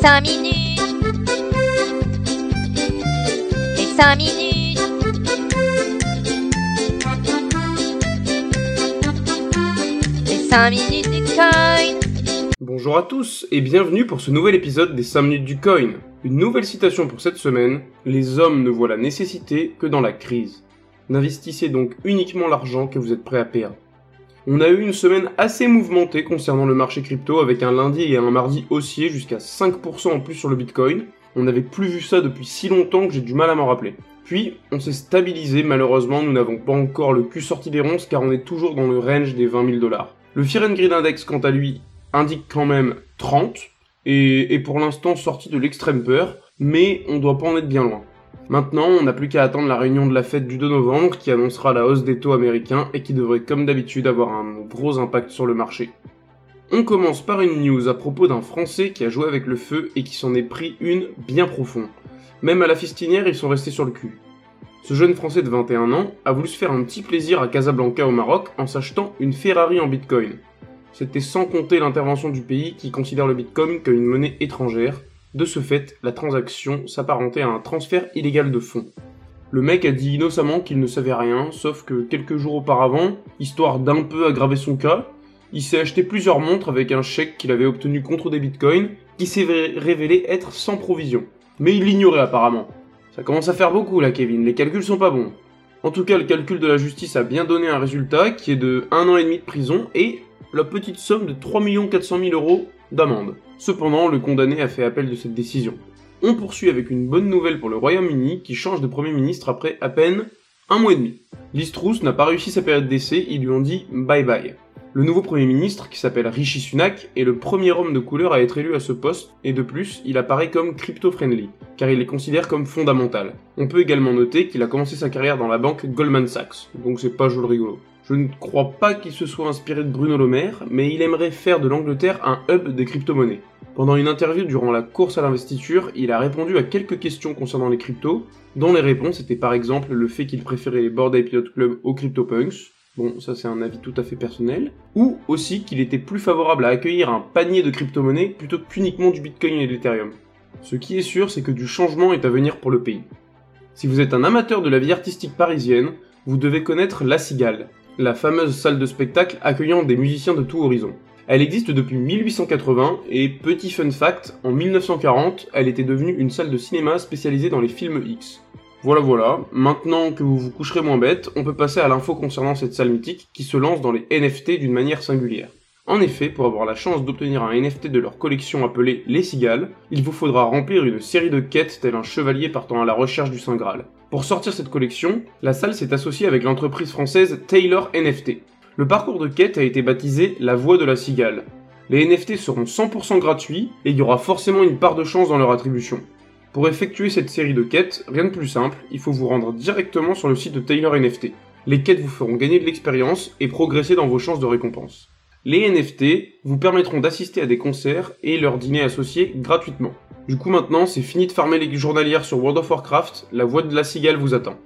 5 minutes. Les 5 minutes. Les 5 minutes du coin. Bonjour à tous et bienvenue pour ce nouvel épisode des 5 minutes du coin. Une nouvelle citation pour cette semaine, les hommes ne voient la nécessité que dans la crise. N'investissez donc uniquement l'argent que vous êtes prêt à perdre. On a eu une semaine assez mouvementée concernant le marché crypto avec un lundi et un mardi haussier jusqu'à 5% en plus sur le Bitcoin. On n'avait plus vu ça depuis si longtemps que j'ai du mal à m'en rappeler. Puis, on s'est stabilisé, malheureusement, nous n'avons pas encore le cul sorti des ronces car on est toujours dans le range des 20 000 dollars. Le Fear and Index, quant à lui, indique quand même 30 et est pour l'instant sorti de l'extrême peur, mais on doit pas en être bien loin. Maintenant, on n'a plus qu'à attendre la réunion de la fête du 2 novembre qui annoncera la hausse des taux américains et qui devrait comme d'habitude avoir un gros impact sur le marché. On commence par une news à propos d'un Français qui a joué avec le feu et qui s'en est pris une bien profonde. Même à la fistinière, ils sont restés sur le cul. Ce jeune Français de 21 ans a voulu se faire un petit plaisir à Casablanca au Maroc en s'achetant une Ferrari en Bitcoin. C'était sans compter l'intervention du pays qui considère le Bitcoin comme une monnaie étrangère de ce fait, la transaction s'apparentait à un transfert illégal de fonds. Le mec a dit innocemment qu'il ne savait rien, sauf que quelques jours auparavant, histoire d'un peu aggraver son cas, il s'est acheté plusieurs montres avec un chèque qu'il avait obtenu contre des bitcoins, qui s'est révélé être sans provision. Mais il l'ignorait apparemment. Ça commence à faire beaucoup là Kevin, les calculs sont pas bons. En tout cas, le calcul de la justice a bien donné un résultat qui est de 1 an et demi de prison et la petite somme de 3 400 000 euros d'amende. Cependant, le condamné a fait appel de cette décision. On poursuit avec une bonne nouvelle pour le Royaume-Uni qui change de Premier ministre après à peine un mois et demi. Liz Truss n'a pas réussi sa période d'essai, ils lui ont dit bye bye. Le nouveau Premier ministre, qui s'appelle Rishi Sunak, est le premier homme de couleur à être élu à ce poste, et de plus, il apparaît comme crypto-friendly, car il les considère comme fondamental. On peut également noter qu'il a commencé sa carrière dans la banque Goldman Sachs, donc c'est pas joli rigolo. Je ne crois pas qu'il se soit inspiré de Bruno Le Maire, mais il aimerait faire de l'Angleterre un hub des crypto-monnaies. Pendant une interview durant la course à l'investiture, il a répondu à quelques questions concernant les cryptos, dont les réponses étaient par exemple le fait qu'il préférait les Bored Ape Yacht Club aux CryptoPunks, bon ça c'est un avis tout à fait personnel, ou aussi qu'il était plus favorable à accueillir un panier de crypto-monnaies plutôt qu'uniquement du Bitcoin et de l'Ethereum. Ce qui est sûr, c'est que du changement est à venir pour le pays. Si vous êtes un amateur de la vie artistique parisienne, vous devez connaître La Cigale, la fameuse salle de spectacle accueillant des musiciens de tout horizon. Elle existe depuis 1880 et petit fun fact, en 1940, elle était devenue une salle de cinéma spécialisée dans les films X. Voilà voilà, maintenant que vous vous coucherez moins bête, on peut passer à l'info concernant cette salle mythique qui se lance dans les NFT d'une manière singulière. En effet, pour avoir la chance d'obtenir un NFT de leur collection appelée Les Cigales, il vous faudra remplir une série de quêtes tel un chevalier partant à la recherche du Saint Graal. Pour sortir cette collection, la salle s'est associée avec l'entreprise française Taylor NFT. Le parcours de quête a été baptisé La Voie de la Cigale. Les NFT seront 100% gratuits et il y aura forcément une part de chance dans leur attribution. Pour effectuer cette série de quêtes, rien de plus simple, il faut vous rendre directement sur le site de Taylor NFT. Les quêtes vous feront gagner de l'expérience et progresser dans vos chances de récompense. Les NFT vous permettront d'assister à des concerts et leurs dîners associés gratuitement. Du coup maintenant, c'est fini de farmer les journalières sur World of Warcraft, la voix de la cigale vous attend.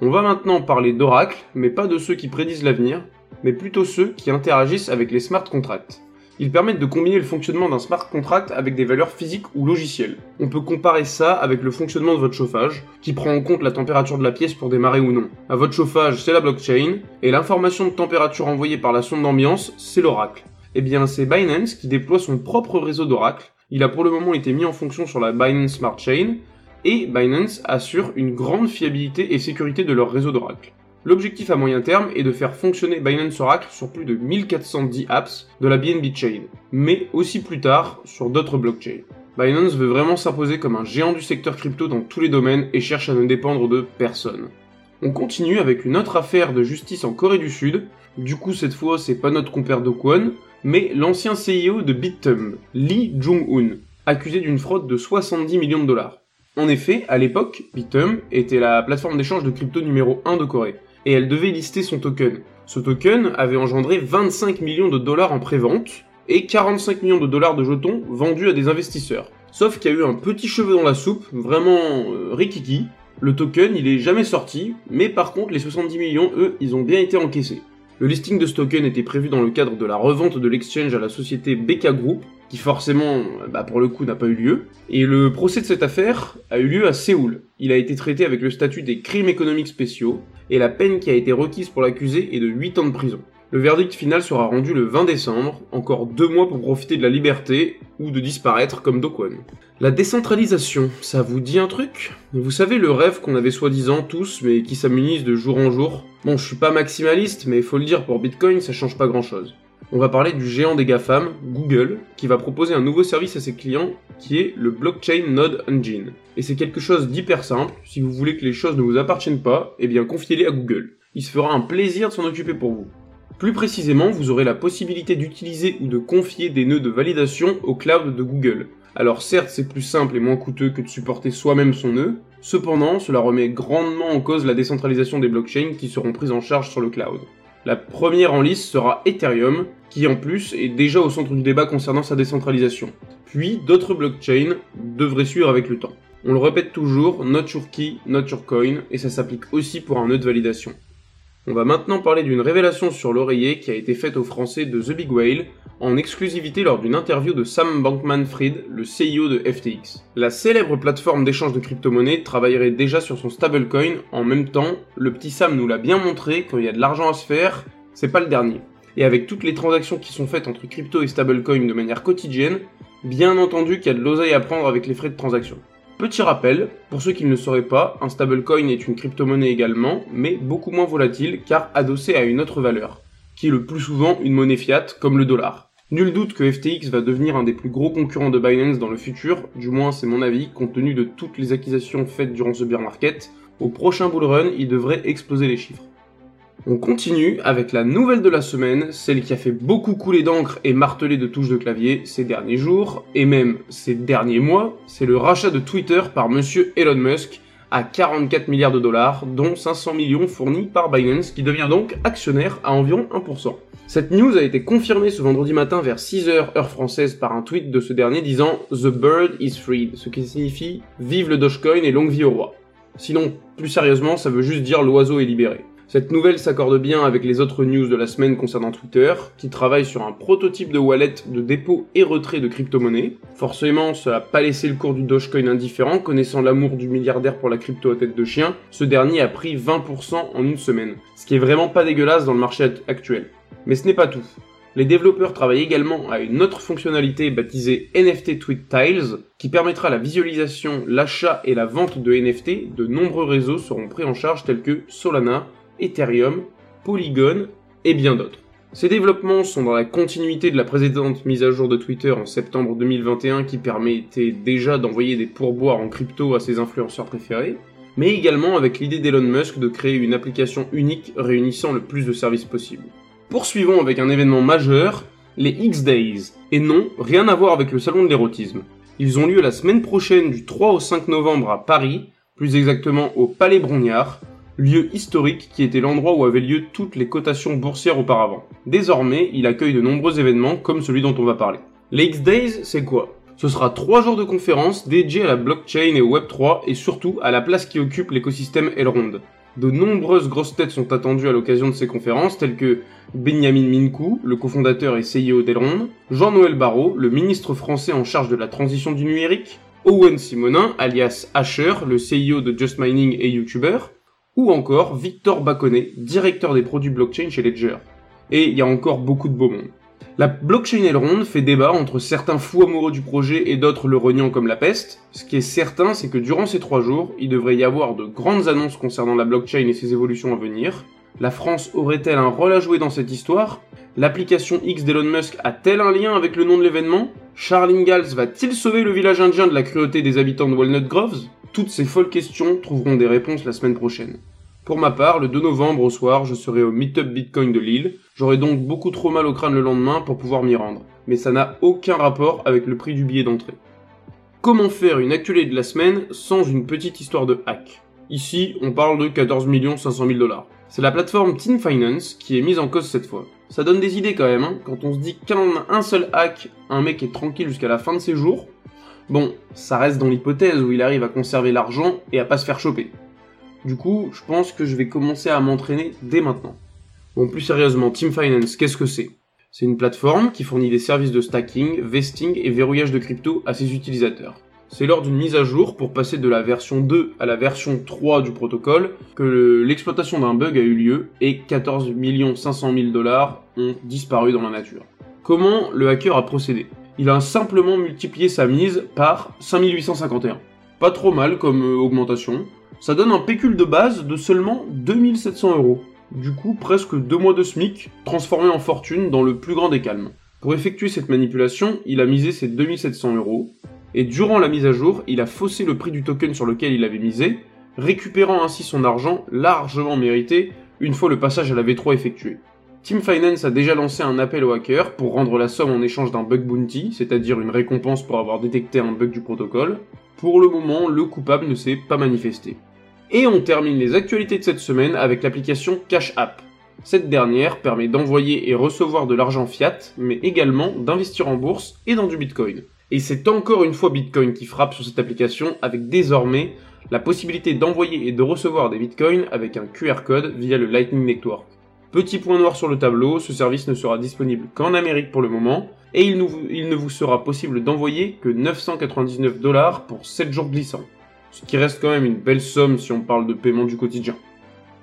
On va maintenant parler d'oracles, mais pas de ceux qui prédisent l'avenir, mais plutôt ceux qui interagissent avec les smart contracts. Ils permettent de combiner le fonctionnement d'un smart contract avec des valeurs physiques ou logicielles. On peut comparer ça avec le fonctionnement de votre chauffage, qui prend en compte la température de la pièce pour démarrer ou non. À votre chauffage, c'est la blockchain, et l'information de température envoyée par la sonde d'ambiance, c'est l'oracle. Eh bien, c'est Binance qui déploie son propre réseau d'oracle, il a pour le moment été mis en fonction sur la Binance Smart Chain, et Binance assure une grande fiabilité et sécurité de leur réseau d'Oracle. L'objectif à moyen terme est de faire fonctionner Binance Oracle sur plus de 1410 apps de la BNB Chain, mais aussi plus tard sur d'autres blockchains. Binance veut vraiment s'imposer comme un géant du secteur crypto dans tous les domaines et cherche à ne dépendre de personne. On continue avec une autre affaire de justice en Corée du Sud. Du coup, cette fois, c'est pas notre compère de Kwon, mais l'ancien CEO de Bitum, Lee Jung-un, accusé d'une fraude de 70 millions de dollars. En effet, à l'époque, Bitum était la plateforme d'échange de crypto numéro 1 de Corée, et elle devait lister son token. Ce token avait engendré 25 millions de dollars en prévente, et 45 millions de dollars de jetons vendus à des investisseurs. Sauf qu'il y a eu un petit cheveu dans la soupe, vraiment euh, rikiki. Le token, il est jamais sorti, mais par contre, les 70 millions, eux, ils ont bien été encaissés. Le listing de ce token était prévu dans le cadre de la revente de l'exchange à la société BK Group, qui forcément, bah, pour le coup, n'a pas eu lieu. Et le procès de cette affaire a eu lieu à Séoul. Il a été traité avec le statut des crimes économiques spéciaux, et la peine qui a été requise pour l'accusé est de 8 ans de prison. Le verdict final sera rendu le 20 décembre, encore deux mois pour profiter de la liberté ou de disparaître comme Dokwon. La décentralisation, ça vous dit un truc? Vous savez le rêve qu'on avait soi-disant tous mais qui s'amenuise de jour en jour Bon, je suis pas maximaliste mais faut le dire pour Bitcoin, ça change pas grand-chose. On va parler du géant des GAFAM, Google, qui va proposer un nouveau service à ses clients qui est le Blockchain Node Engine. Et c'est quelque chose d'hyper simple, si vous voulez que les choses ne vous appartiennent pas, eh bien confiez-les à Google. Il se fera un plaisir de s'en occuper pour vous. Plus précisément, vous aurez la possibilité d'utiliser ou de confier des nœuds de validation au cloud de Google. Alors certes, c'est plus simple et moins coûteux que de supporter soi-même son nœud, cependant, cela remet grandement en cause la décentralisation des blockchains qui seront prises en charge sur le cloud. La première en lice sera Ethereum, qui en plus est déjà au centre du débat concernant sa décentralisation. Puis d'autres blockchains devraient suivre avec le temps. On le répète toujours, not your key, not your coin, et ça s'applique aussi pour un nœud de validation. On va maintenant parler d'une révélation sur l'oreiller qui a été faite aux Français de The Big Whale en exclusivité lors d'une interview de Sam Bankman-Fried, le CEO de FTX. La célèbre plateforme d'échange de crypto-monnaies travaillerait déjà sur son stablecoin en même temps, le petit Sam nous l'a bien montré, quand il y a de l'argent à se faire, c'est pas le dernier. Et avec toutes les transactions qui sont faites entre crypto et stablecoin de manière quotidienne, bien entendu qu'il y a de l'oseille à prendre avec les frais de transaction. Petit rappel, pour ceux qui ne le sauraient pas, un stablecoin est une crypto-monnaie également, mais beaucoup moins volatile car adossée à une autre valeur, qui est le plus souvent une monnaie fiat comme le dollar. Nul doute que FTX va devenir un des plus gros concurrents de Binance dans le futur, du moins c'est mon avis, compte tenu de toutes les acquisitions faites durant ce bear market. Au prochain bull run, il devrait exploser les chiffres. On continue avec la nouvelle de la semaine, celle qui a fait beaucoup couler d'encre et marteler de touches de clavier ces derniers jours, et même ces derniers mois, c'est le rachat de Twitter par monsieur Elon Musk à 44 milliards de dollars, dont 500 millions fournis par Binance, qui devient donc actionnaire à environ 1%. Cette news a été confirmée ce vendredi matin vers 6h heure française par un tweet de ce dernier disant The bird is freed, ce qui signifie Vive le Dogecoin et longue vie au roi. Sinon, plus sérieusement, ça veut juste dire l'oiseau est libéré. Cette nouvelle s'accorde bien avec les autres news de la semaine concernant Twitter, qui travaille sur un prototype de wallet de dépôt et retrait de crypto-monnaies. Forcément, ça n'a pas laissé le cours du Dogecoin indifférent, connaissant l'amour du milliardaire pour la crypto à tête de chien, ce dernier a pris 20% en une semaine, ce qui est vraiment pas dégueulasse dans le marché actuel. Mais ce n'est pas tout. Les développeurs travaillent également à une autre fonctionnalité baptisée NFT Tweet Tiles, qui permettra la visualisation, l'achat et la vente de NFT. De nombreux réseaux seront pris en charge tels que Solana, Ethereum, Polygon et bien d'autres. Ces développements sont dans la continuité de la précédente mise à jour de Twitter en septembre 2021 qui permettait déjà d'envoyer des pourboires en crypto à ses influenceurs préférés, mais également avec l'idée d'Elon Musk de créer une application unique réunissant le plus de services possible. Poursuivons avec un événement majeur, les X-Days, et non, rien à voir avec le salon de l'érotisme. Ils ont lieu la semaine prochaine du 3 au 5 novembre à Paris, plus exactement au Palais Brognard, lieu historique qui était l'endroit où avaient lieu toutes les cotations boursières auparavant. Désormais, il accueille de nombreux événements comme celui dont on va parler. Les X-Days, c'est quoi? Ce sera trois jours de conférences dédiés à la blockchain et au Web3 et surtout à la place qui occupe l'écosystème Elrond. De nombreuses grosses têtes sont attendues à l'occasion de ces conférences, telles que Benjamin Minkou, le cofondateur et CEO d'Elrond, Jean-Noël Barrot, le ministre français en charge de la transition du numérique, Owen Simonin, alias Asher, le CEO de Just Mining et YouTuber, ou encore Victor Baconnet, directeur des produits blockchain chez Ledger. Et il y a encore beaucoup de beau monde. La blockchain Elrond fait débat entre certains fous amoureux du projet et d'autres le reniant comme la peste. Ce qui est certain, c'est que durant ces trois jours, il devrait y avoir de grandes annonces concernant la blockchain et ses évolutions à venir. La France aurait-elle un rôle à jouer dans cette histoire? L'application X d'Elon Musk a-t-elle un lien avec le nom de l'événement? Charles Ingalls va-t-il sauver le village indien de la cruauté des habitants de Walnut Groves? Toutes ces folles questions trouveront des réponses la semaine prochaine. Pour ma part, le 2 novembre au soir, je serai au Meetup Bitcoin de Lille. J'aurai donc beaucoup trop mal au crâne le lendemain pour pouvoir m'y rendre. Mais ça n'a aucun rapport avec le prix du billet d'entrée. Comment faire une actualité de la semaine sans une petite histoire de hack? Ici, on parle de 14 500 000 dollars. C'est la plateforme Team Finance qui est mise en cause cette fois. Ça donne des idées quand même, hein quand on se dit qu'un un seul hack, un mec est tranquille jusqu'à la fin de ses jours, Bon, ça reste dans l'hypothèse où il arrive à conserver l'argent et à pas se faire choper. Du coup, je pense que je vais commencer à m'entraîner dès maintenant. Bon, plus sérieusement, Team Finance, qu'est-ce que c'est? C'est une plateforme qui fournit des services de stacking, vesting et verrouillage de crypto à ses utilisateurs. C'est lors d'une mise à jour pour passer de la version 2 à la version 3 du protocole que l'exploitation d'un bug a eu lieu et 14 500 000 dollars ont disparu dans la nature. Comment le hacker a procédé? Il a simplement multiplié sa mise par 5851. Pas trop mal comme euh, augmentation. Ça donne un pécule de base de seulement 2700 euros. Du coup, presque deux mois de SMIC, transformé en fortune dans le plus grand des calmes. Pour effectuer cette manipulation, il a misé ses 2700 euros, et durant la mise à jour, il a faussé le prix du token sur lequel il avait misé, récupérant ainsi son argent largement mérité une fois le passage à la V3 effectué. Team Finance a déjà lancé un appel aux hackers pour rendre la somme en échange d'un bug bounty, c'est-à-dire une récompense pour avoir détecté un bug du protocole. Pour le moment, le coupable ne s'est pas manifesté. Et on termine les actualités de cette semaine avec l'application Cash App. Cette dernière permet d'envoyer et recevoir de l'argent fiat, mais également d'investir en bourse et dans du Bitcoin. Et c'est encore une fois Bitcoin qui frappe sur cette application avec désormais la possibilité d'envoyer et de recevoir des Bitcoins avec un QR code via le Lightning Network. Petit point noir sur le tableau, ce service ne sera disponible qu'en Amérique pour le moment, et il, ne vous sera possible d'envoyer que 999 dollars pour 7 jours glissants ce qui reste quand même une belle somme si on parle de paiement du quotidien.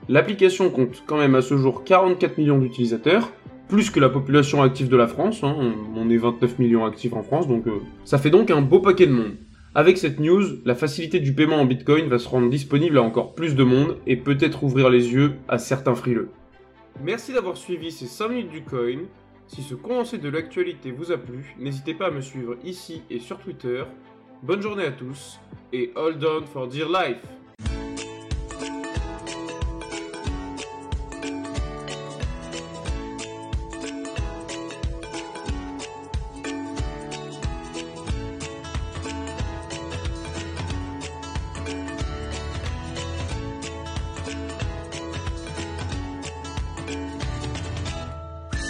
L'application compte quand même à ce jour 44 millions d'utilisateurs, plus que la population active de la France, hein. on est 29 millions actifs en France, donc euh, ça fait donc un beau paquet de monde. Avec cette news, la facilité du paiement en Bitcoin va se rendre disponible à encore plus de monde et peut-être ouvrir les yeux à certains frileux. Merci d'avoir suivi ces 5 minutes du coin. Si ce condensé de l'actualité vous a plu, n'hésitez pas à me suivre ici et sur Twitter Bonne journée à tous et hold on for dear life